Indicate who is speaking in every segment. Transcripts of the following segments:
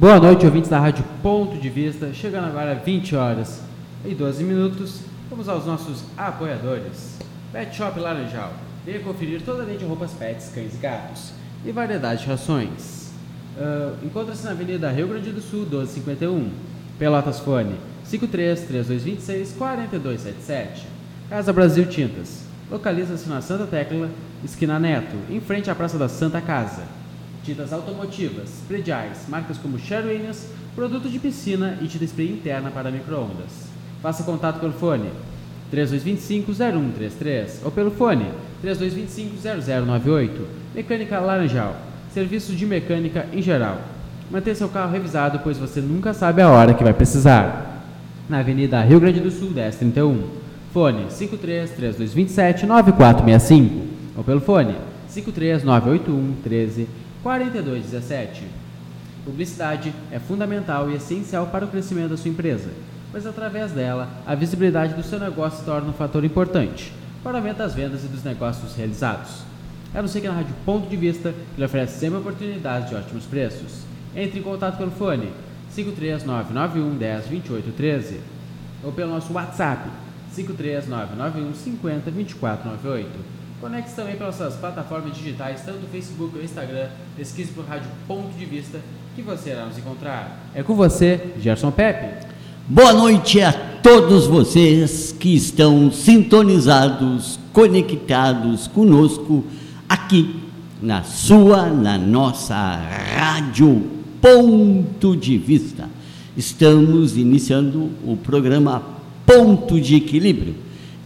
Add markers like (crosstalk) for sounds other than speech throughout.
Speaker 1: Boa noite, ouvintes da Rádio Ponto de Vista. Chegando agora 20 horas e 12 minutos. Vamos aos nossos apoiadores. Pet Shop Laranjal. Venha conferir toda a linha de roupas pets, cães e gatos. E variedade de rações. Uh, Encontra-se na Avenida Rio Grande do Sul, 1251. Pelotas Fone 53 3226 4277. Casa Brasil Tintas. Localiza-se na Santa Tecla, esquina Neto, em frente à Praça da Santa Casa. Tintas automotivas, prediais, marcas como Sherwin-Williams, produto de piscina e tinta spray interna para microondas. Faça contato pelo fone 3225-0133 ou pelo fone 3225-0098. Mecânica Laranjal. Serviços de mecânica em geral. Mantenha seu carro revisado, pois você nunca sabe a hora que vai precisar. Na Avenida Rio Grande do Sul, 1031. Fone 53-3227-9465 ou pelo fone 53981 13 4217. Publicidade é fundamental e essencial para o crescimento da sua empresa, pois através dela a visibilidade do seu negócio se torna um fator importante para o aumento das vendas e dos negócios realizados. É você que na Rádio Ponto de Vista que lhe oferece sempre oportunidades de ótimos preços. Entre em contato pelo fone 53991 10 28 13 ou pelo nosso WhatsApp 53991 50 24 98. Conecte também pelas nossas plataformas digitais, tanto o Facebook ou Instagram. Pesquise por Rádio Ponto de Vista que você irá nos encontrar. É com você, Gerson Pepe.
Speaker 2: Boa noite a todos vocês que estão sintonizados, conectados conosco aqui na sua, na nossa Rádio Ponto de Vista. Estamos iniciando o programa Ponto de Equilíbrio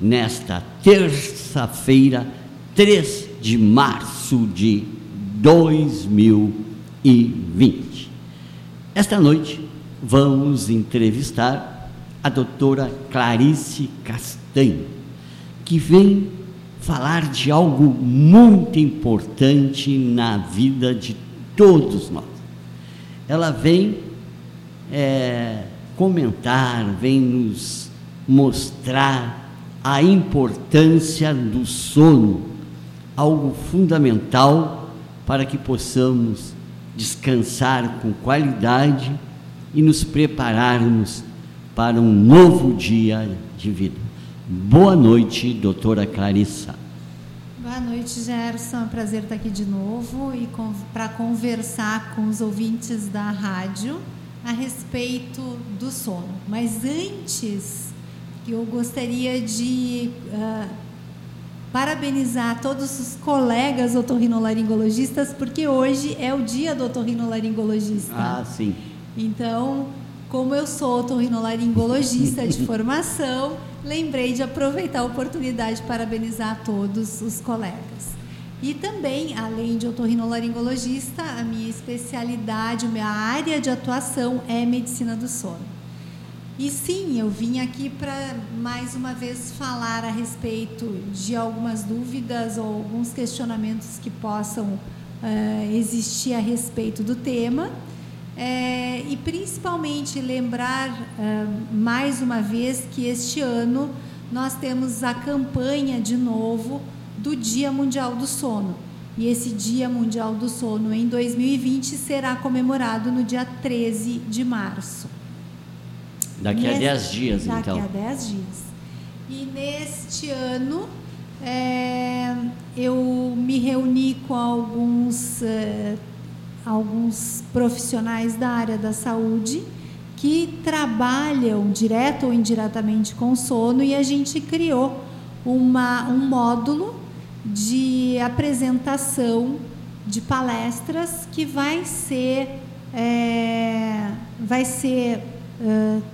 Speaker 2: nesta terça-feira 3 de março de 2020. Esta noite vamos entrevistar a doutora Clarice Castanho, que vem falar de algo muito importante na vida de todos nós. Ela vem é, comentar, vem nos mostrar a importância do sono, algo fundamental para que possamos descansar com qualidade e nos prepararmos para um novo dia de vida. Boa noite, doutora Clarissa.
Speaker 3: Boa noite, Gerson. É um prazer estar aqui de novo e para conversar com os ouvintes da rádio a respeito do sono. Mas antes eu gostaria de uh, parabenizar todos os colegas otorrinolaringologistas, porque hoje é o dia do otorrinolaringologista.
Speaker 2: Ah, sim.
Speaker 3: Então, como eu sou otorrinolaringologista de (laughs) formação, lembrei de aproveitar a oportunidade de parabenizar todos os colegas. E também, além de otorrinolaringologista, a minha especialidade, a minha área de atuação é medicina do sono. E sim, eu vim aqui para mais uma vez falar a respeito de algumas dúvidas ou alguns questionamentos que possam uh, existir a respeito do tema. É, e principalmente lembrar uh, mais uma vez que este ano nós temos a campanha de novo do Dia Mundial do Sono. E esse Dia Mundial do Sono em 2020 será comemorado no dia 13 de março.
Speaker 2: Daqui a 10 dias,
Speaker 3: daqui
Speaker 2: então.
Speaker 3: Daqui a 10 dias. E neste ano, é, eu me reuni com alguns, é, alguns profissionais da área da saúde que trabalham direto ou indiretamente com sono e a gente criou uma, um módulo de apresentação de palestras que vai ser, é, vai ser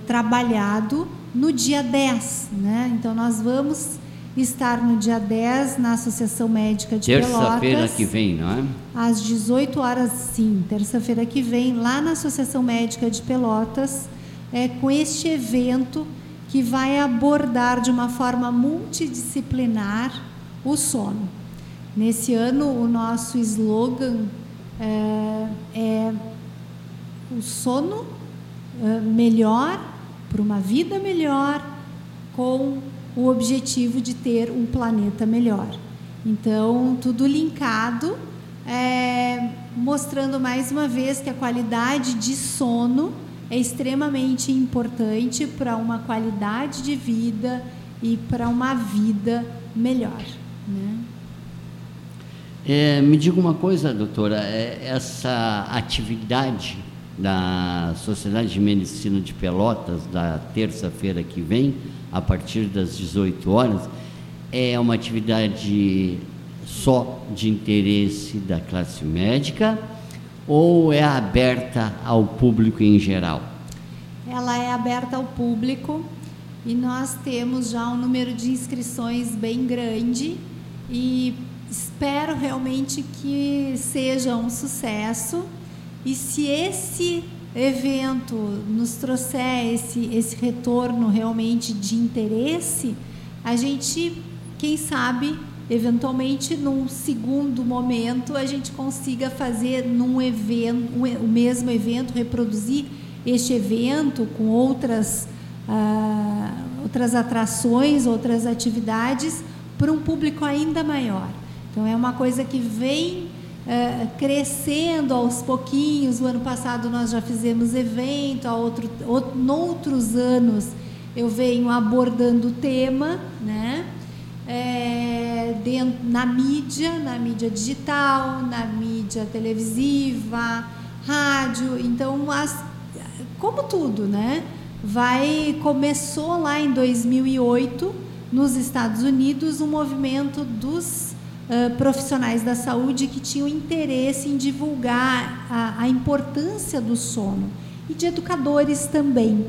Speaker 3: trabalhado no dia 10. Né? Então, nós vamos estar no dia 10 na Associação Médica de
Speaker 2: terça
Speaker 3: Pelotas.
Speaker 2: Terça-feira que vem, não é?
Speaker 3: Às 18 horas, sim, terça-feira que vem, lá na Associação Médica de Pelotas, é, com este evento que vai abordar de uma forma multidisciplinar o sono. Nesse ano, o nosso slogan é, é o sono melhor, para uma vida melhor, com o objetivo de ter um planeta melhor. Então, tudo linkado é, mostrando mais uma vez que a qualidade de sono é extremamente importante para uma qualidade de vida e para uma vida melhor. Né?
Speaker 2: É, me diga uma coisa, doutora, é, essa atividade da Sociedade de Medicina de Pelotas, da terça-feira que vem, a partir das 18 horas, é uma atividade só de interesse da classe médica ou é aberta ao público em geral?
Speaker 3: Ela é aberta ao público e nós temos já um número de inscrições bem grande e espero realmente que seja um sucesso. E se esse evento nos trouxer esse, esse retorno realmente de interesse, a gente, quem sabe, eventualmente num segundo momento a gente consiga fazer num evento, o mesmo evento, reproduzir este evento com outras, ah, outras atrações, outras atividades para um público ainda maior. Então é uma coisa que vem é, crescendo aos pouquinhos. O ano passado nós já fizemos evento, a outro, outro, noutros anos eu venho abordando o tema, né? É, dentro, na mídia, na mídia digital, na mídia televisiva, rádio. Então, as, como tudo, né? Vai começou lá em 2008 nos Estados Unidos um movimento dos profissionais da saúde que tinham interesse em divulgar a, a importância do sono e de educadores também.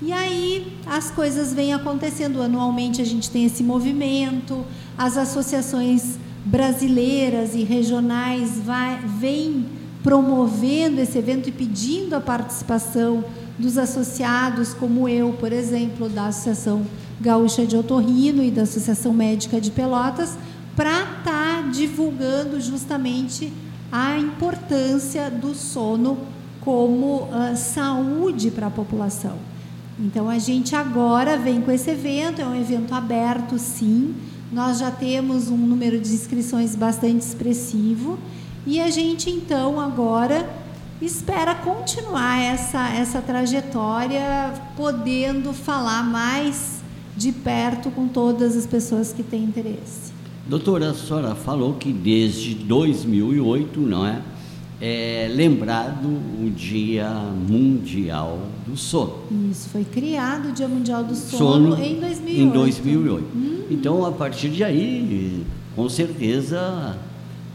Speaker 3: E aí as coisas vêm acontecendo. Anualmente a gente tem esse movimento, as associações brasileiras e regionais vai, vêm promovendo esse evento e pedindo a participação dos associados, como eu, por exemplo, da Associação Gaúcha de Otorrino e da Associação Médica de Pelotas, para estar tá divulgando justamente a importância do sono como uh, saúde para a população. Então a gente agora vem com esse evento, é um evento aberto, sim. Nós já temos um número de inscrições bastante expressivo e a gente então agora espera continuar essa, essa trajetória, podendo falar mais de perto com todas as pessoas que têm interesse.
Speaker 2: Doutora, a senhora falou que desde 2008, não é? É lembrado o Dia Mundial do Sono.
Speaker 3: Isso, foi criado o Dia Mundial do Sono, sono em 2008.
Speaker 2: Em 2008. Uhum. Então, a partir de aí, com certeza,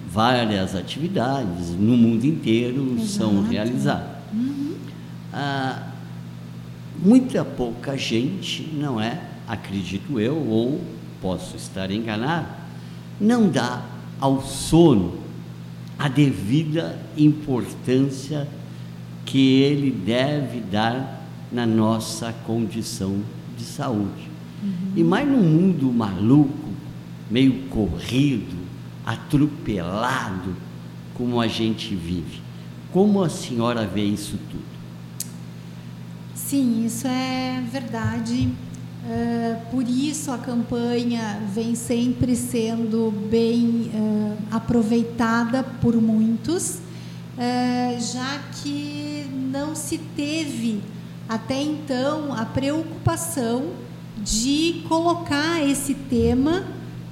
Speaker 2: várias atividades no mundo inteiro Exato. são realizadas. Uhum. Ah, muita pouca gente, não é? Acredito eu, ou posso estar enganado, não dá ao sono a devida importância que ele deve dar na nossa condição de saúde. Uhum. E mais num mundo maluco, meio corrido, atropelado, como a gente vive. Como a senhora vê isso tudo?
Speaker 3: Sim, isso é verdade. Uh, por isso a campanha vem sempre sendo bem uh, aproveitada por muitos, uh, já que não se teve até então a preocupação de colocar esse tema,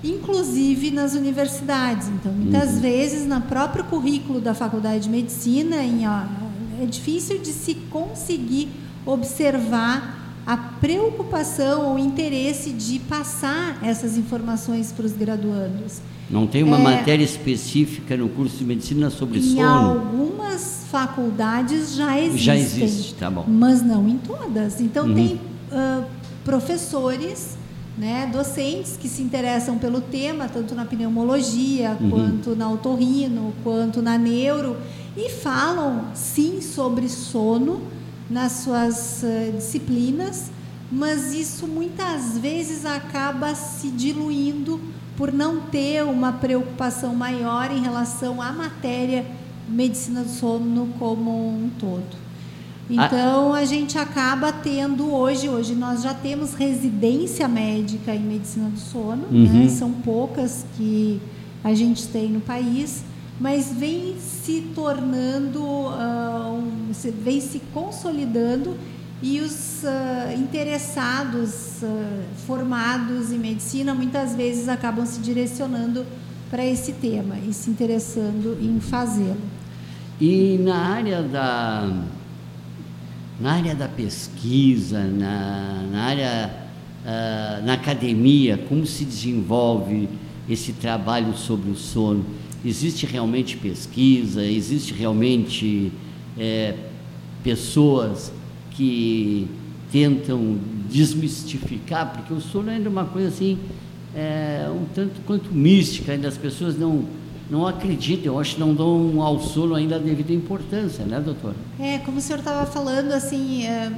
Speaker 3: inclusive nas universidades. Então, muitas uhum. vezes, no próprio currículo da Faculdade de Medicina, em, é difícil de se conseguir observar a preocupação ou interesse de passar essas informações para os graduandos.
Speaker 2: Não tem uma é, matéria específica no curso de medicina sobre
Speaker 3: em
Speaker 2: sono? Em
Speaker 3: algumas faculdades já existem.
Speaker 2: Já existe, tá bom.
Speaker 3: Mas não em todas. Então, uhum. tem uh, professores, né, docentes que se interessam pelo tema, tanto na pneumologia, uhum. quanto na otorrino, quanto na neuro, e falam, sim, sobre sono, nas suas uh, disciplinas, mas isso muitas vezes acaba se diluindo por não ter uma preocupação maior em relação à matéria medicina do sono como um todo. Então a gente acaba tendo hoje, hoje nós já temos residência médica em medicina do sono, né? uhum. né? são poucas que a gente tem no país, mas vem se tornando, uh, um, vem se consolidando e os uh, interessados uh, formados em medicina muitas vezes acabam se direcionando para esse tema e se interessando em fazê-lo.
Speaker 2: E na área da na área da pesquisa, na, na área uh, na academia, como se desenvolve esse trabalho sobre o sono? Existe realmente pesquisa? Existe realmente é, pessoas que tentam desmistificar, porque o sono ainda é uma coisa assim, é, um tanto quanto mística, ainda as pessoas não, não acreditam, eu acho que não dão ao sono ainda a devida importância, né, doutora?
Speaker 3: É, como o senhor estava falando, assim, é,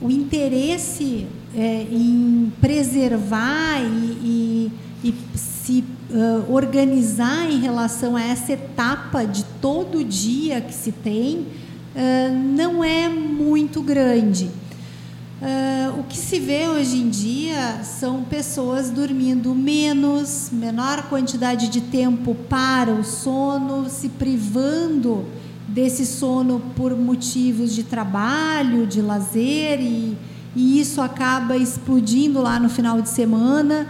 Speaker 3: o interesse é, em preservar e, e, e se uh, organizar em relação a essa etapa de todo dia que se tem, uh, não é muito grande. Uh, o que se vê hoje em dia são pessoas dormindo menos, menor quantidade de tempo para o sono, se privando desse sono por motivos de trabalho, de lazer, e, e isso acaba explodindo lá no final de semana.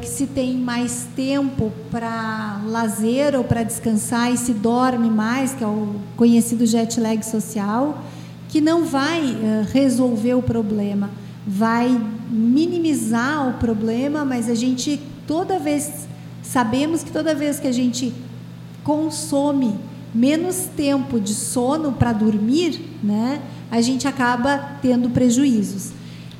Speaker 3: Que se tem mais tempo para lazer ou para descansar e se dorme mais, que é o conhecido jet lag social, que não vai uh, resolver o problema, vai minimizar o problema, mas a gente toda vez sabemos que toda vez que a gente consome menos tempo de sono para dormir, né, a gente acaba tendo prejuízos.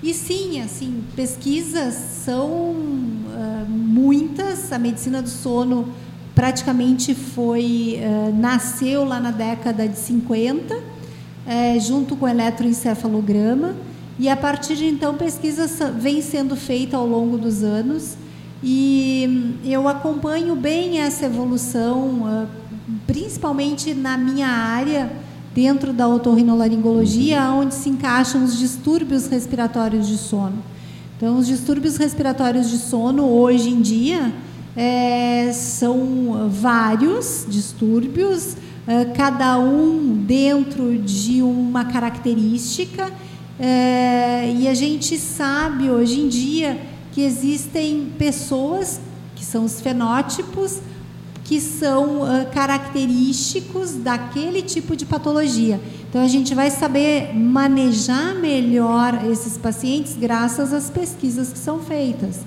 Speaker 3: E sim, assim, pesquisas são uh, muitas. A medicina do sono praticamente foi uh, nasceu lá na década de 50, uh, junto com o eletroencefalograma. E a partir de então pesquisa vem sendo feita ao longo dos anos e eu acompanho bem essa evolução, principalmente na minha área dentro da otorrinolaringologia, onde se encaixam os distúrbios respiratórios de sono. Então, os distúrbios respiratórios de sono, hoje em dia, é, são vários distúrbios, é, cada um dentro de uma característica, é, e a gente sabe hoje em dia que existem pessoas que são os fenótipos que são uh, característicos daquele tipo de patologia. Então a gente vai saber manejar melhor esses pacientes graças às pesquisas que são feitas.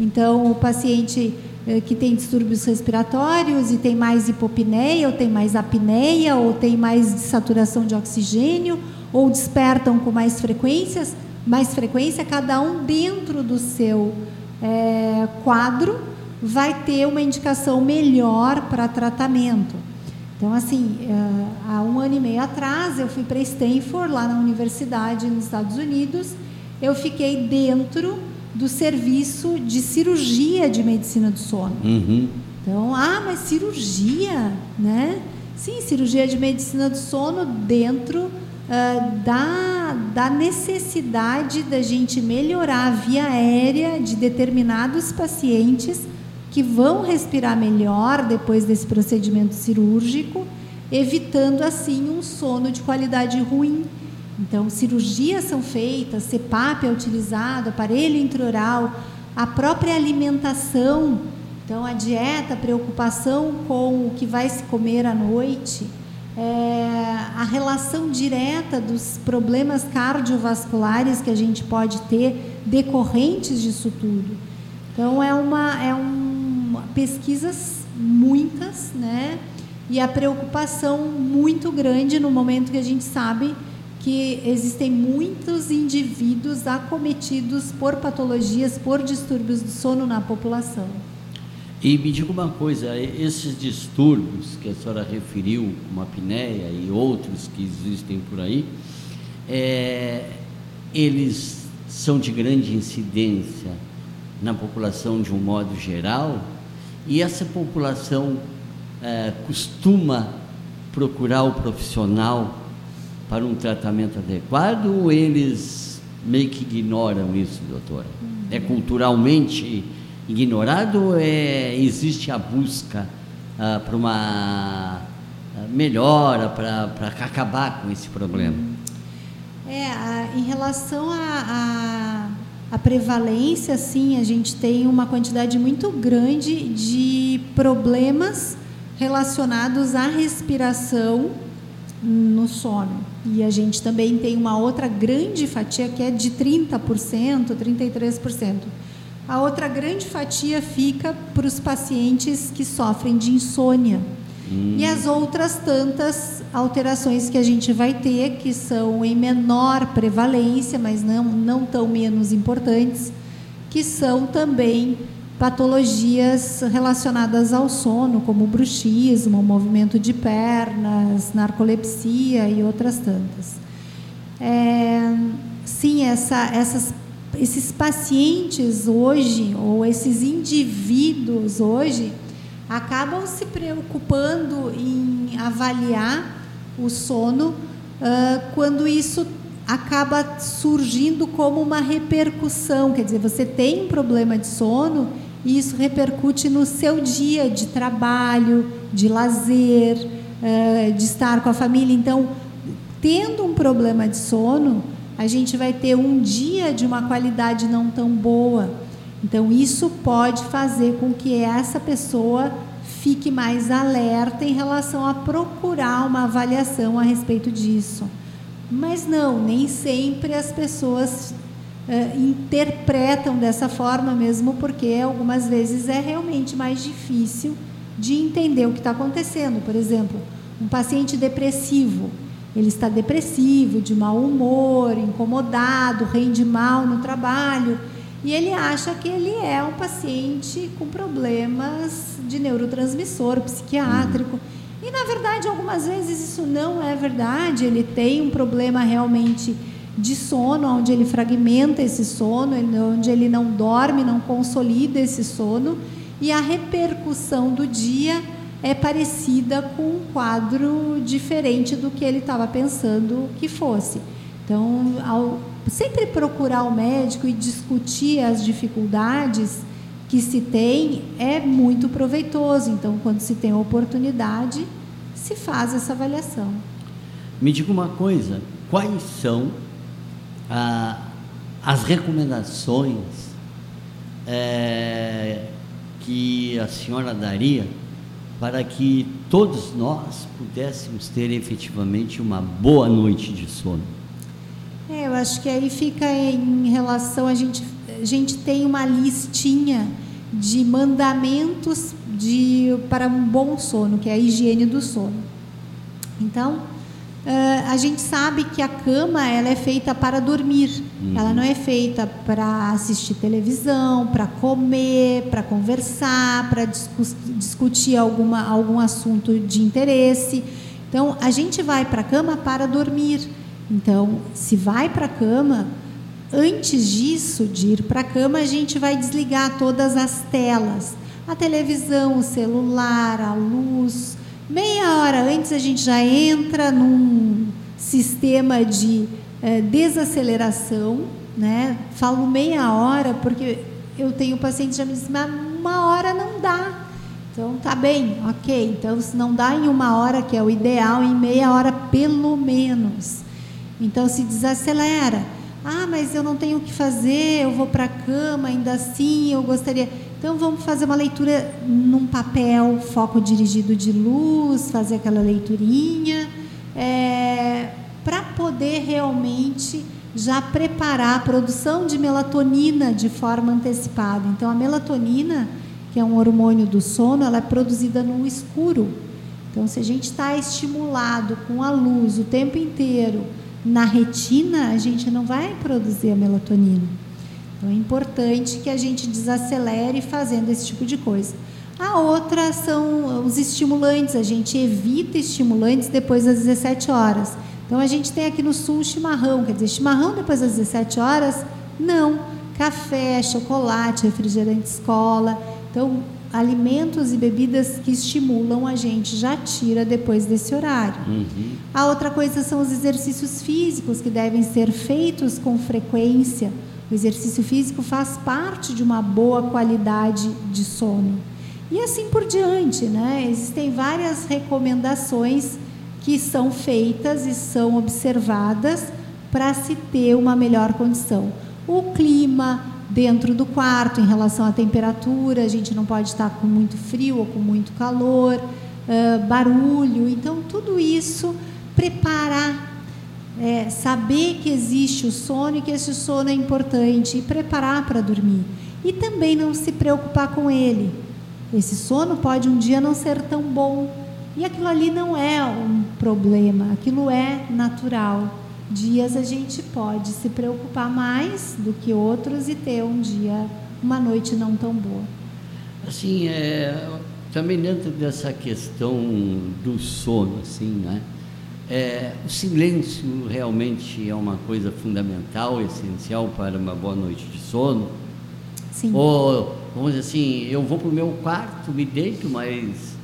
Speaker 3: Então o paciente uh, que tem distúrbios respiratórios e tem mais hipopneia, ou tem mais apneia, ou tem mais saturação de oxigênio, ou despertam com mais frequências, mais frequência, cada um dentro do seu é, quadro vai ter uma indicação melhor para tratamento. Então, assim, eh, há um ano e meio atrás, eu fui para Stanford, lá na universidade nos Estados Unidos. Eu fiquei dentro do serviço de cirurgia de medicina do sono.
Speaker 2: Uhum.
Speaker 3: Então, ah, mas cirurgia, né? Sim, cirurgia de medicina do sono dentro uh, da, da necessidade da gente melhorar a via aérea de determinados pacientes que vão respirar melhor depois desse procedimento cirúrgico, evitando assim um sono de qualidade ruim. Então, cirurgias são feitas, CPAP é utilizado, aparelho intraoral, a própria alimentação, então a dieta, a preocupação com o que vai se comer à noite, é, a relação direta dos problemas cardiovasculares que a gente pode ter decorrentes disso tudo. Então é uma é um pesquisas muitas, né? E a preocupação muito grande no momento que a gente sabe que existem muitos indivíduos acometidos por patologias, por distúrbios do sono na população.
Speaker 2: E me diga uma coisa, esses distúrbios que a senhora referiu, como a apneia e outros que existem por aí, é, eles são de grande incidência na população de um modo geral e essa população é, costuma procurar o profissional para um tratamento adequado ou eles meio que ignoram isso, doutora? É culturalmente ignorado ou é, existe a busca ah, para uma ah, melhora, para acabar com esse problema?
Speaker 3: É, a, em relação à a, a, prevalência, sim, a gente tem uma quantidade muito grande de problemas relacionados à respiração no sono. E a gente também tem uma outra grande fatia que é de 30%, 33%. A outra grande fatia fica para os pacientes que sofrem de insônia. Hum. E as outras tantas alterações que a gente vai ter, que são em menor prevalência, mas não, não tão menos importantes, que são também patologias relacionadas ao sono, como bruxismo, movimento de pernas, narcolepsia e outras tantas. É, sim, essa, essas, esses pacientes hoje, ou esses indivíduos hoje, acabam se preocupando em avaliar o sono uh, quando isso acaba surgindo como uma repercussão. Quer dizer, você tem um problema de sono e isso repercute no seu dia de trabalho, de lazer, uh, de estar com a família. Então, tendo um problema de sono, a gente vai ter um dia de uma qualidade não tão boa. Então, isso pode fazer com que essa pessoa fique mais alerta em relação a procurar uma avaliação a respeito disso. Mas não, nem sempre as pessoas uh, interpretam dessa forma mesmo, porque algumas vezes é realmente mais difícil de entender o que está acontecendo. Por exemplo, um paciente depressivo, ele está depressivo, de mau humor, incomodado, rende mal no trabalho, e ele acha que ele é um paciente com problemas de neurotransmissor psiquiátrico. E na verdade, algumas vezes isso não é verdade, ele tem um problema realmente de sono, onde ele fragmenta esse sono, onde ele não dorme, não consolida esse sono, e a repercussão do dia é parecida com um quadro diferente do que ele estava pensando que fosse. Então, ao sempre procurar o médico e discutir as dificuldades que se tem é muito proveitoso. Então, quando se tem oportunidade, se faz essa avaliação.
Speaker 2: Me diga uma coisa: quais são ah, as recomendações é, que a senhora daria para que todos nós pudéssemos ter efetivamente uma boa noite de sono?
Speaker 3: Acho que aí fica em relação a gente a gente tem uma listinha de mandamentos de para um bom sono, que é a higiene do sono. Então, Uh, a gente sabe que a cama ela é feita para dormir, uhum. ela não é feita para assistir televisão, para comer, para conversar, para discu discutir alguma, algum assunto de interesse. Então, a gente vai para a cama para dormir. Então, se vai para a cama, antes disso, de ir para a cama, a gente vai desligar todas as telas, a televisão, o celular, a luz Meia hora antes a gente já entra num sistema de é, desaceleração, né? Falo meia hora porque eu tenho pacientes que já me dizem, mas uma hora não dá. Então tá bem, ok. Então se não dá em uma hora, que é o ideal, em meia hora pelo menos. Então se desacelera. Ah, mas eu não tenho o que fazer, eu vou para a cama, ainda assim eu gostaria. Então vamos fazer uma leitura num papel, foco dirigido de luz, fazer aquela leiturinha, é, para poder realmente já preparar a produção de melatonina de forma antecipada. Então a melatonina, que é um hormônio do sono, ela é produzida no escuro. Então se a gente está estimulado com a luz o tempo inteiro na retina, a gente não vai produzir a melatonina. Então é importante que a gente desacelere fazendo esse tipo de coisa. A outra são os estimulantes, a gente evita estimulantes depois das 17 horas. Então a gente tem aqui no sul chimarrão, quer dizer, chimarrão depois das 17 horas? Não. Café, chocolate, refrigerante escola. Então, alimentos e bebidas que estimulam a gente já tira depois desse horário. Uhum. A outra coisa são os exercícios físicos que devem ser feitos com frequência o exercício físico faz parte de uma boa qualidade de sono. E assim por diante, né? Existem várias recomendações que são feitas e são observadas para se ter uma melhor condição. O clima dentro do quarto em relação à temperatura, a gente não pode estar com muito frio ou com muito calor, uh, barulho, então tudo isso preparar é, saber que existe o sono e que esse sono é importante e preparar para dormir. E também não se preocupar com ele. Esse sono pode um dia não ser tão bom. E aquilo ali não é um problema, aquilo é natural. Dias a gente pode se preocupar mais do que outros e ter um dia, uma noite não tão boa.
Speaker 2: Assim, é, também dentro dessa questão do sono, assim, né? É, o silêncio realmente é uma coisa fundamental, essencial para uma boa noite de sono.
Speaker 3: Sim.
Speaker 2: Ou, vamos dizer assim, eu vou para o meu quarto, me deito, mas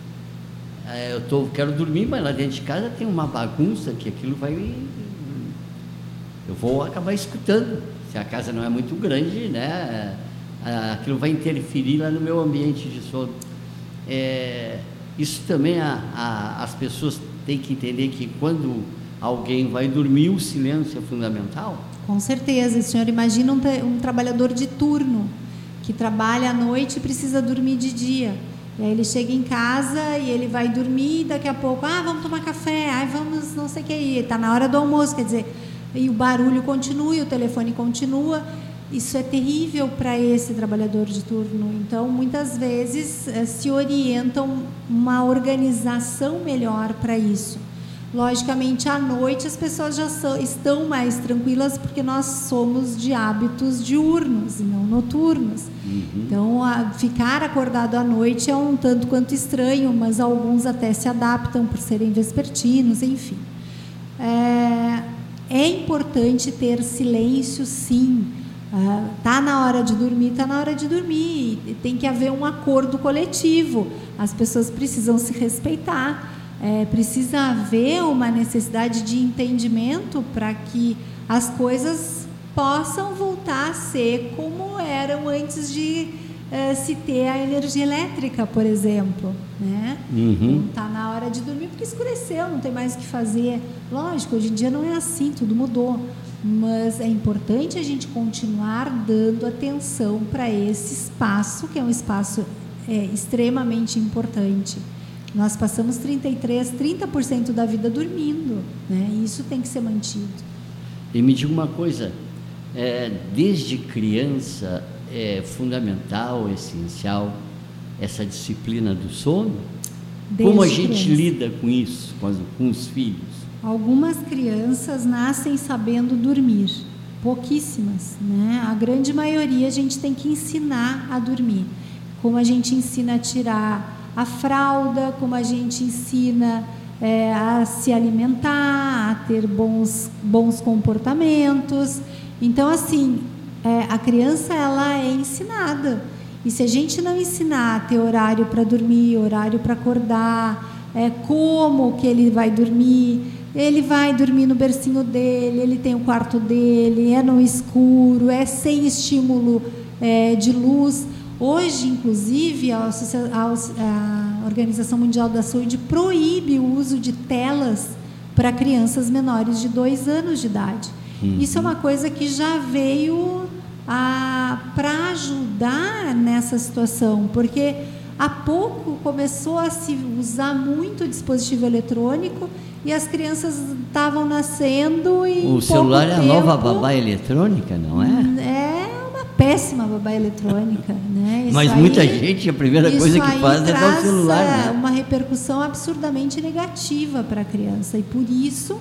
Speaker 2: é, eu tô, quero dormir, mas lá dentro de casa tem uma bagunça que aquilo vai. Eu vou acabar escutando. Se a casa não é muito grande, né? Aquilo vai interferir lá no meu ambiente de sono. É, isso também a, a, as pessoas tem que entender que quando alguém vai dormir, o silêncio é fundamental?
Speaker 3: Com certeza. O senhor imagina um, um trabalhador de turno que trabalha à noite e precisa dormir de dia. E aí ele chega em casa e ele vai dormir e daqui a pouco, ah, vamos tomar café, ah, vamos não sei o que, está na hora do almoço, quer dizer, e o barulho continua, e o telefone continua. Isso é terrível para esse trabalhador de turno. Então, muitas vezes eh, se orientam uma organização melhor para isso. Logicamente, à noite as pessoas já são, estão mais tranquilas porque nós somos de hábitos diurnos e não noturnos. Uhum. Então, a, ficar acordado à noite é um tanto quanto estranho, mas alguns até se adaptam por serem vespertinos, enfim. É, é importante ter silêncio, sim ah, tá na hora de dormir, tá na hora de dormir. Tem que haver um acordo coletivo. As pessoas precisam se respeitar. É, precisa haver uma necessidade de entendimento para que as coisas possam voltar a ser como eram antes de se ter a energia elétrica, por exemplo. Né?
Speaker 2: Uhum.
Speaker 3: Está na hora de dormir porque escureceu, não tem mais o que fazer. Lógico, hoje em dia não é assim, tudo mudou mas é importante a gente continuar dando atenção para esse espaço, que é um espaço é, extremamente importante. Nós passamos 33, 30% da vida dormindo, né? E isso tem que ser mantido.
Speaker 2: E me diga uma coisa, é, desde criança é fundamental, essencial essa disciplina do sono? Desde Como a gente criança. lida com isso, com, com os filhos?
Speaker 3: Algumas crianças nascem sabendo dormir, pouquíssimas, né? A grande maioria a gente tem que ensinar a dormir. Como a gente ensina a tirar a fralda, como a gente ensina é, a se alimentar, a ter bons, bons comportamentos. Então, assim, é, a criança ela é ensinada. E se a gente não ensinar a ter horário para dormir, horário para acordar, é, como que ele vai dormir, ele vai dormir no bercinho dele, ele tem o quarto dele, é no escuro, é sem estímulo é, de luz. Hoje, inclusive, a, a, Organização Mundial da Saúde proíbe o uso de telas para crianças menores de dois anos de idade. Uhum. Isso é uma coisa que já veio para ajudar nessa situação, porque há pouco começou a se usar muito dispositivo eletrônico e as crianças estavam nascendo e
Speaker 2: o celular é a nova babá eletrônica, não é?
Speaker 3: Hum, é uma péssima babá eletrônica, né? (laughs)
Speaker 2: Isso Mas muita gente a primeira coisa que faz é dar o celular, né?
Speaker 3: uma repercussão absurdamente negativa para a criança e por isso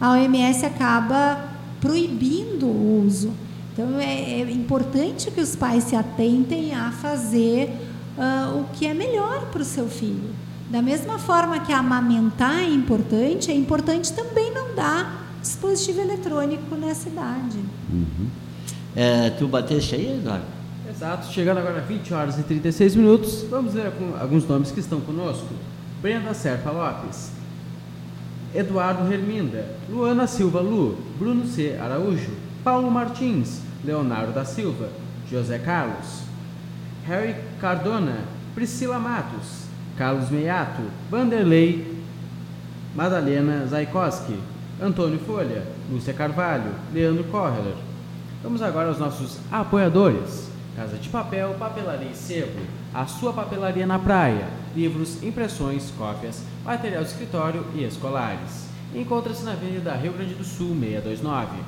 Speaker 3: a OMS acaba proibindo o uso. Então é, é importante que os pais se atentem a fazer uh, o que é melhor para o seu filho. Da mesma forma que amamentar é importante, é importante também não dar dispositivo eletrônico nessa idade.
Speaker 2: Uhum. É, tu bateste aí, Eduardo?
Speaker 1: Exato, chegando agora a 20 horas e 36 minutos, vamos ver alguns nomes que estão conosco. Brenda Serpa Lopes, Eduardo Herminda, Luana Silva Lu, Bruno C. Araújo, Paulo Martins, Leonardo da Silva, José Carlos, Harry Cardona, Priscila Matos, Carlos Meiato, Vanderlei, Madalena Zaikoski, Antônio Folha, Lúcia Carvalho, Leandro Correler. Vamos agora aos nossos apoiadores. Casa de Papel, Papelaria e Sebo, a sua papelaria na praia, livros, impressões, cópias, material de escritório e escolares. Encontra-se na Avenida Rio Grande do Sul, 629.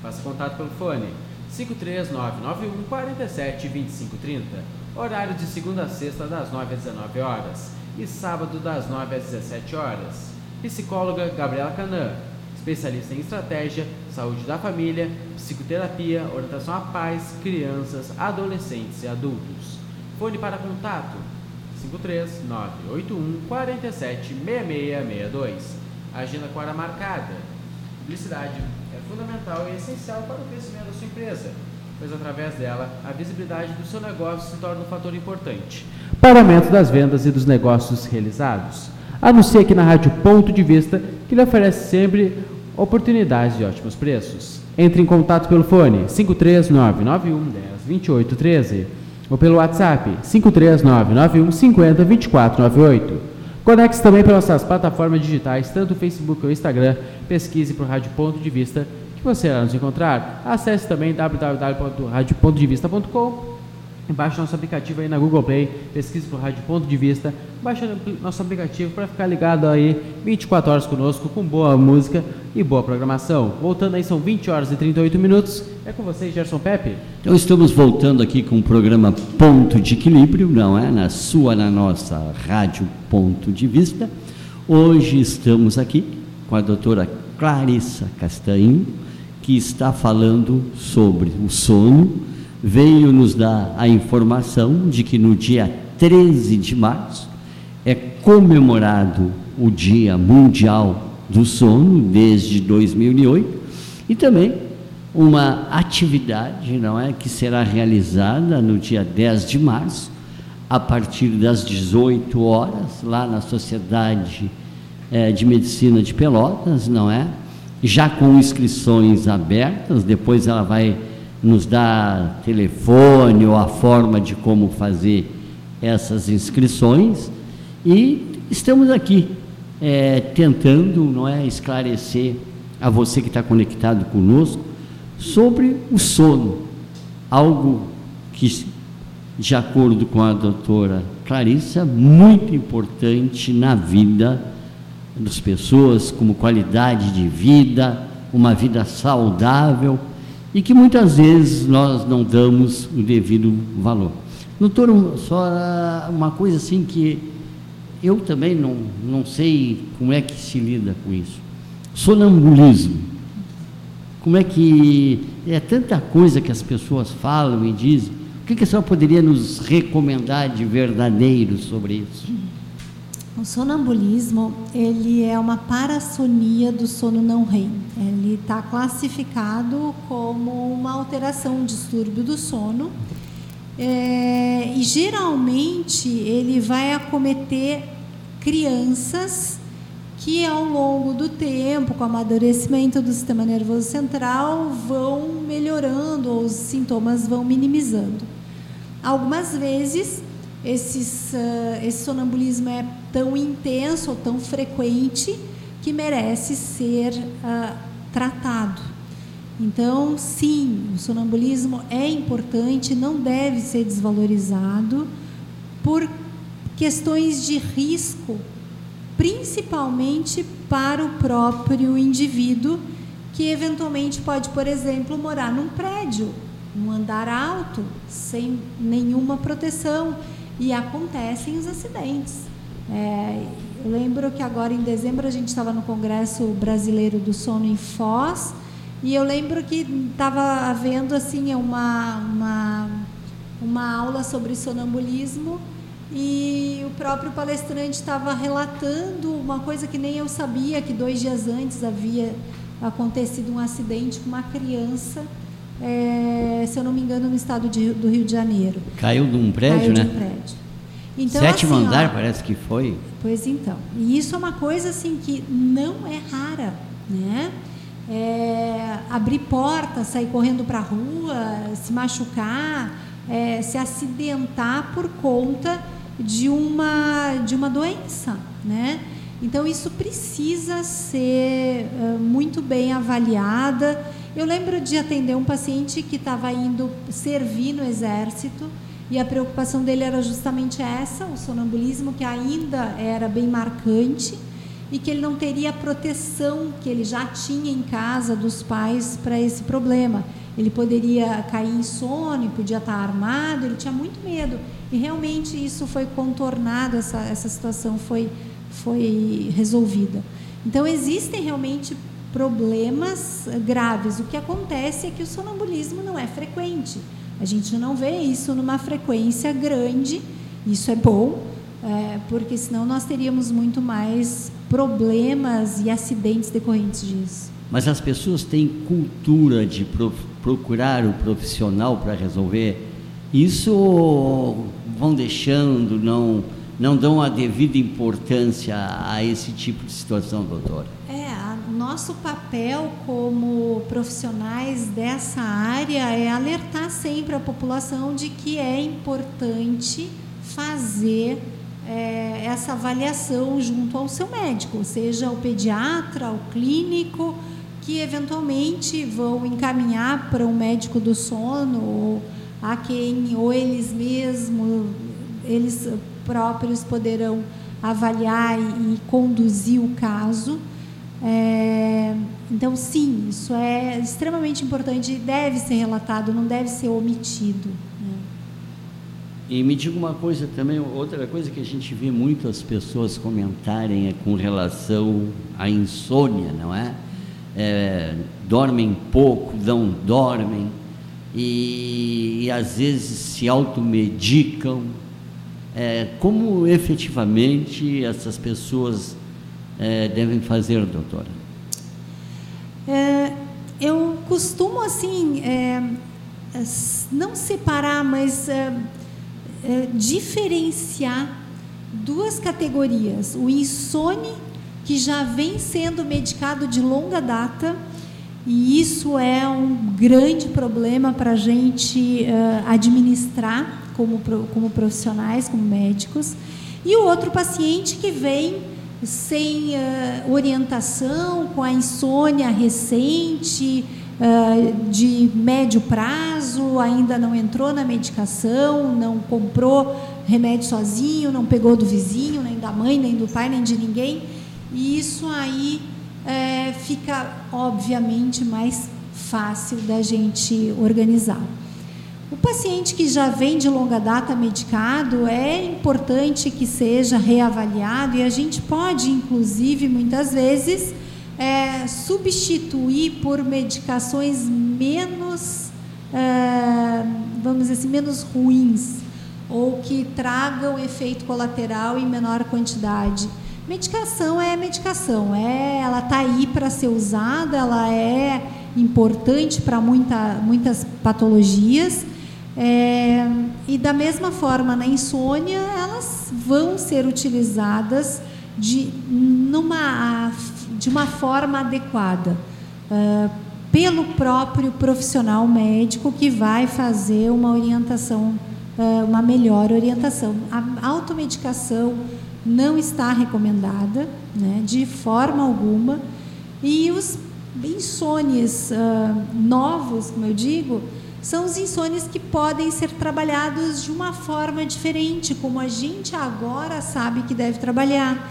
Speaker 1: Faça contato pelo fone 53991 47 2530. Horário de segunda a sexta, das 9 às 19 horas. E sábado, das 9 às 17 horas. Psicóloga Gabriela Canã. Especialista em estratégia, saúde da família, psicoterapia, orientação a pais, crianças, adolescentes e adultos. Fone para contato 53 981 47 6662. Agenda com hora marcada. Publicidade é fundamental e essencial para o crescimento da sua empresa, pois através dela a visibilidade do seu negócio se torna um fator importante para o aumento das vendas e dos negócios realizados. Anuncie aqui na Rádio Ponto de Vista, que lhe oferece sempre oportunidades de ótimos preços. Entre em contato pelo fone 53991 10 28 13 ou pelo WhatsApp 53991 50 24 98. Conecte-se também pelas nossas plataformas digitais, tanto o Facebook ou o Instagram. Pesquise por Rádio Ponto de Vista, que você irá nos encontrar. Acesse também www.radiopontodevista.com Baixe nosso aplicativo aí na Google Play, pesquise por Rádio Ponto de Vista, baixe nosso aplicativo para ficar ligado aí 24 horas conosco com boa música e boa programação. Voltando aí, são 20 horas e 38 minutos. É com vocês, Gerson Pepe.
Speaker 2: Então estamos voltando aqui com o programa Ponto de Equilíbrio, não é? Na sua, na nossa Rádio Ponto de Vista. Hoje estamos aqui com a doutora Clarissa Castanho, que está falando sobre o sono veio nos dar a informação de que no dia 13 de março é comemorado o Dia Mundial do Sono desde 2008 e também uma atividade, não é, que será realizada no dia 10 de março a partir das 18 horas lá na Sociedade é, de Medicina de Pelotas, não é? Já com inscrições abertas, depois ela vai nos dá telefone ou a forma de como fazer essas inscrições. E estamos aqui é, tentando não é, esclarecer a você que está conectado conosco sobre o sono, algo que, de acordo com a doutora Clarissa, muito importante na vida das pessoas, como qualidade de vida, uma vida saudável e que muitas vezes nós não damos o devido valor. Doutor, só uma coisa assim que eu também não, não sei como é que se lida com isso. Sonambulismo. Como é que é tanta coisa que as pessoas falam e dizem. O que, que a senhora poderia nos recomendar de verdadeiro sobre isso?
Speaker 3: O sonambulismo ele é uma parassonia do sono não REM. Ele está classificado como uma alteração, um distúrbio do sono. É, e geralmente ele vai acometer crianças que ao longo do tempo, com o amadurecimento do sistema nervoso central, vão melhorando, ou os sintomas vão minimizando. Algumas vezes esses, uh, esse sonambulismo é tão intenso ou tão frequente que merece ser uh, tratado. Então, sim, o sonambulismo é importante, não deve ser desvalorizado por questões de risco, principalmente para o próprio indivíduo, que eventualmente pode, por exemplo, morar num prédio, num andar alto, sem nenhuma proteção e acontecem os acidentes. É, eu lembro que agora em dezembro a gente estava no Congresso Brasileiro do Sono em Foz e eu lembro que estava havendo assim uma, uma, uma aula sobre sonambulismo e o próprio palestrante estava relatando uma coisa que nem eu sabia, que dois dias antes havia acontecido um acidente com uma criança é, se eu não me engano, no estado de, do Rio de Janeiro.
Speaker 2: Caiu de um prédio,
Speaker 3: Caiu
Speaker 2: né?
Speaker 3: De um prédio. Então,
Speaker 2: Sétimo
Speaker 3: assim,
Speaker 2: andar,
Speaker 3: ó,
Speaker 2: parece que foi.
Speaker 3: Pois então. E isso é uma coisa assim que não é rara, né? É, abrir porta, sair correndo para a rua, se machucar, é, se acidentar por conta de uma, de uma doença, né? Então, isso precisa ser uh, muito bem avaliada. Eu lembro de atender um paciente que estava indo servir no exército e a preocupação dele era justamente essa, o sonambulismo, que ainda era bem marcante e que ele não teria a proteção que ele já tinha em casa dos pais para esse problema. Ele poderia cair em sono, podia estar armado, ele tinha muito medo. E realmente isso foi contornado, essa, essa situação foi foi resolvida. Então, existem realmente problemas graves. O que acontece é que o sonambulismo não é frequente. A gente não vê isso numa frequência grande. Isso é bom, é, porque senão nós teríamos muito mais problemas e acidentes decorrentes disso.
Speaker 2: Mas as pessoas têm cultura de pro, procurar o profissional para resolver. Isso vão deixando, não não dão a devida importância a esse tipo de situação, doutora?
Speaker 3: Nosso papel como profissionais dessa área é alertar sempre a população de que é importante fazer é, essa avaliação junto ao seu médico, seja o pediatra, o clínico, que eventualmente vão encaminhar para um médico do sono ou a quem ou eles mesmos eles próprios poderão avaliar e, e conduzir o caso. É, então, sim, isso é extremamente importante e deve ser relatado, não deve ser omitido. Né?
Speaker 2: E me diga uma coisa também, outra coisa que a gente vê muitas pessoas comentarem é com relação à insônia, não é? é dormem pouco, não dormem, e, e às vezes se automedicam, é, como efetivamente essas pessoas é, devem fazer, doutora?
Speaker 3: É, eu costumo assim é, não separar, mas é, é, diferenciar duas categorias: o insone que já vem sendo medicado de longa data e isso é um grande problema para a gente uh, administrar como, como profissionais, como médicos. E o outro paciente que vem sem uh, orientação, com a insônia recente, uh, de médio prazo, ainda não entrou na medicação, não comprou remédio sozinho, não pegou do vizinho, nem da mãe, nem do pai, nem de ninguém. E isso aí é, fica, obviamente, mais fácil da gente organizar. O paciente que já vem de longa data medicado, é importante que seja reavaliado e a gente pode, inclusive, muitas vezes, é, substituir por medicações menos, é, vamos dizer assim, menos ruins ou que tragam efeito colateral em menor quantidade. Medicação é medicação, é, ela está aí para ser usada, ela é importante para muita, muitas patologias. É, e da mesma forma, na insônia, elas vão ser utilizadas de, numa, de uma forma adequada uh, pelo próprio profissional médico que vai fazer uma orientação, uh, uma melhor orientação. A automedicação não está recomendada, né, de forma alguma. E os insônias uh, novos, como eu digo, são os insônias que podem ser trabalhados de uma forma diferente, como a gente agora sabe que deve trabalhar.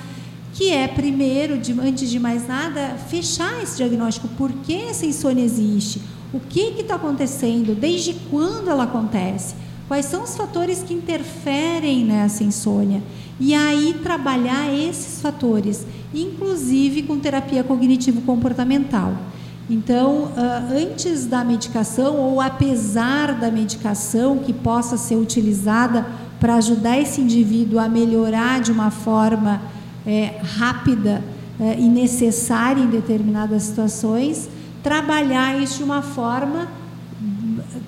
Speaker 3: Que é, primeiro, de, antes de mais nada, fechar esse diagnóstico. Por que essa insônia existe? O que está acontecendo? Desde quando ela acontece? Quais são os fatores que interferem nessa insônia? E aí trabalhar esses fatores, inclusive com terapia cognitivo-comportamental. Então, antes da medicação, ou apesar da medicação que possa ser utilizada para ajudar esse indivíduo a melhorar de uma forma é, rápida é, e necessária em determinadas situações, trabalhar isso de uma forma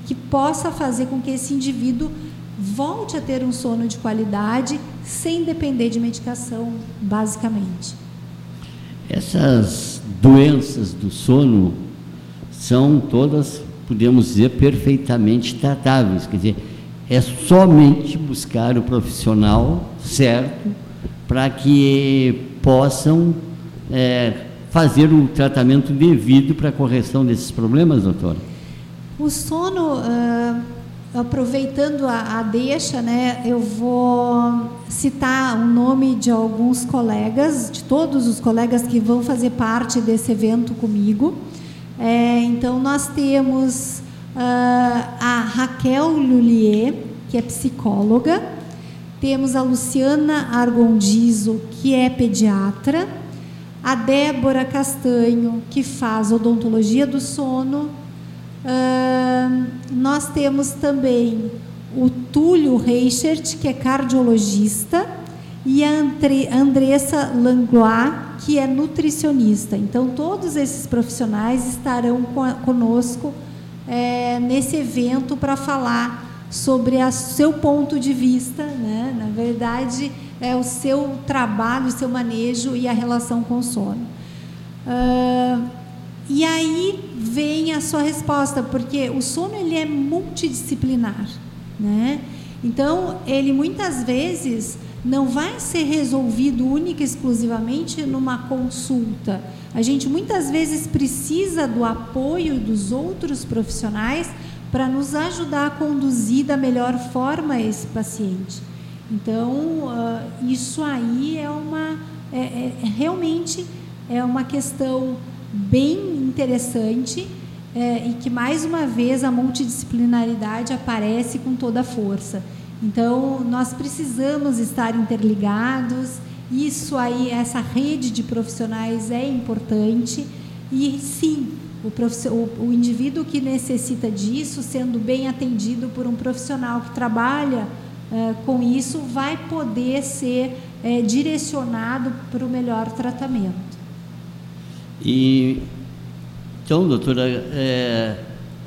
Speaker 3: que possa fazer com que esse indivíduo volte a ter um sono de qualidade sem depender de medicação, basicamente.
Speaker 2: Essas doenças do sono são todas, podemos dizer, perfeitamente tratáveis. Quer dizer, é somente buscar o profissional certo para que possam é, fazer o tratamento devido para a correção desses problemas, doutora?
Speaker 3: O sono, uh, aproveitando a, a, deixa, né, eu vou citar o nome de alguns colegas, de todos os colegas que vão fazer parte desse evento comigo. É, então, nós temos uh, a Raquel Lulier, que é psicóloga, temos a Luciana Argondizo, que é pediatra, a Débora Castanho, que faz odontologia do sono. Nós temos também o Túlio Reichert, que é cardiologista, e a Andressa Langlois, que é nutricionista. Então, todos esses profissionais estarão conosco é, nesse evento para falar sobre o seu ponto de vista, né? na verdade, é o seu trabalho, o seu manejo e a relação com o sono. Uh, e aí vem a sua resposta, porque o sono ele é multidisciplinar, né? Então ele muitas vezes não vai ser resolvido única e exclusivamente numa consulta. A gente muitas vezes precisa do apoio dos outros profissionais para nos ajudar a conduzir da melhor forma esse paciente. Então, uh, isso aí é uma é, é, é, realmente é uma questão bem interessante é, e que mais uma vez a multidisciplinaridade aparece com toda a força. Então, nós precisamos estar interligados. Isso aí, essa rede de profissionais é importante e sim, o, o, o indivíduo que necessita disso, sendo bem atendido por um profissional que trabalha é, com isso vai poder ser é, direcionado para o melhor tratamento.
Speaker 2: E então, doutora, é,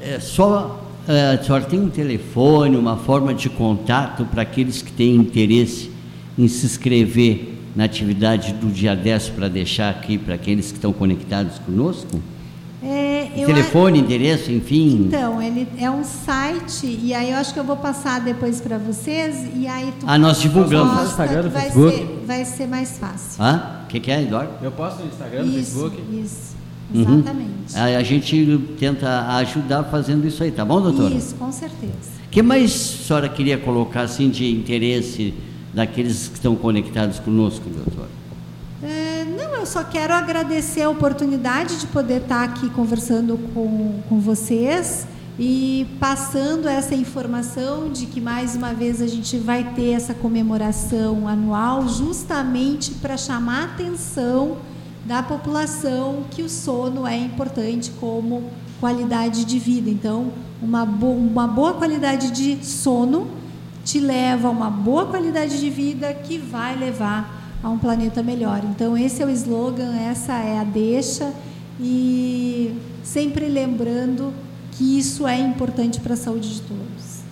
Speaker 2: é só é, a senhora tem um telefone, uma forma de contato para aqueles que têm interesse em se inscrever na atividade do dia 10 para deixar aqui para aqueles que estão conectados conosco? Telefone, endereço, enfim.
Speaker 3: Então, ele é um site e aí eu acho que eu vou passar depois para vocês e aí
Speaker 2: tu Ah, nós divulgamos
Speaker 1: no Instagram, no
Speaker 3: vai
Speaker 1: Facebook.
Speaker 3: Ser, vai ser mais fácil.
Speaker 2: Ah, o que, que é, Eduardo?
Speaker 1: Eu posto no Instagram, no
Speaker 3: isso,
Speaker 1: Facebook.
Speaker 3: Isso. Uhum. Exatamente.
Speaker 2: Uhum. A, a, gente tenta ajudar fazendo isso aí, tá bom, doutora?
Speaker 3: Isso, com certeza.
Speaker 2: O que mais a senhora queria colocar assim de interesse daqueles que estão conectados conosco, doutora?
Speaker 3: Eu só quero agradecer a oportunidade de poder estar aqui conversando com, com vocês e passando essa informação de que mais uma vez a gente vai ter essa comemoração anual justamente para chamar a atenção da população que o sono é importante como qualidade de vida. Então, uma, bo uma boa qualidade de sono te leva a uma boa qualidade de vida que vai levar a um planeta melhor. Então, esse é o slogan, essa é a deixa, e sempre lembrando que isso é importante para a saúde de todos.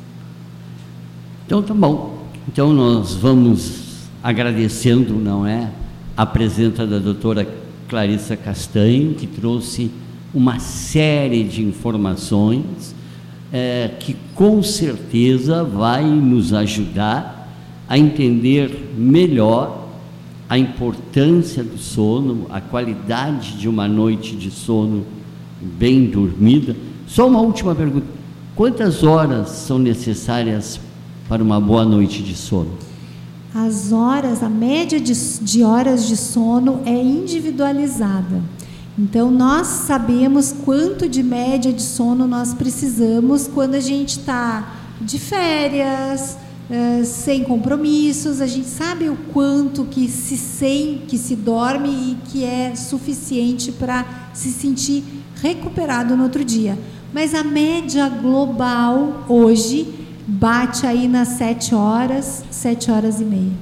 Speaker 2: Então, tá bom. Então, nós vamos agradecendo, não é, a presença da doutora Clarissa Castanho, que trouxe uma série de informações é, que com certeza vai nos ajudar a entender melhor a importância do sono, a qualidade de uma noite de sono bem dormida. Só uma última pergunta: quantas horas são necessárias para uma boa noite de sono?
Speaker 3: As horas, a média de, de horas de sono é individualizada. Então, nós sabemos quanto de média de sono nós precisamos quando a gente está de férias, sem compromissos, a gente sabe o quanto que se sem, que se dorme e que é suficiente para se sentir recuperado no outro dia. Mas a média global hoje bate aí nas sete horas, sete horas e meia.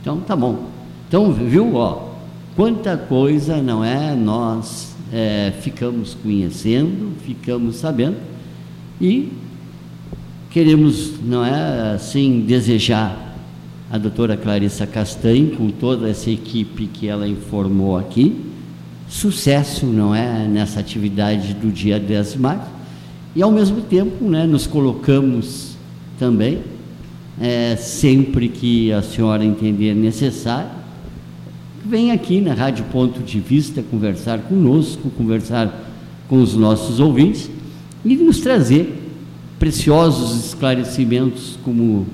Speaker 2: Então tá bom. Então, viu, ó, quanta coisa não é nós é, ficamos conhecendo, ficamos sabendo e Queremos, não é assim, desejar a doutora Clarissa Castanho, com toda essa equipe que ela informou aqui, sucesso, não é, nessa atividade do dia 10 de março, e ao mesmo tempo, né, nos colocamos também, é, sempre que a senhora entender necessário, vem aqui na Rádio Ponto de Vista conversar conosco, conversar com os nossos ouvintes e nos trazer preciosos esclarecimentos como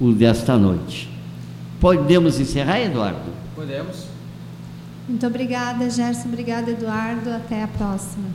Speaker 2: o desta noite. Podemos encerrar, Eduardo?
Speaker 1: Podemos.
Speaker 3: Muito obrigada, Gerson. Obrigada, Eduardo. Até a próxima.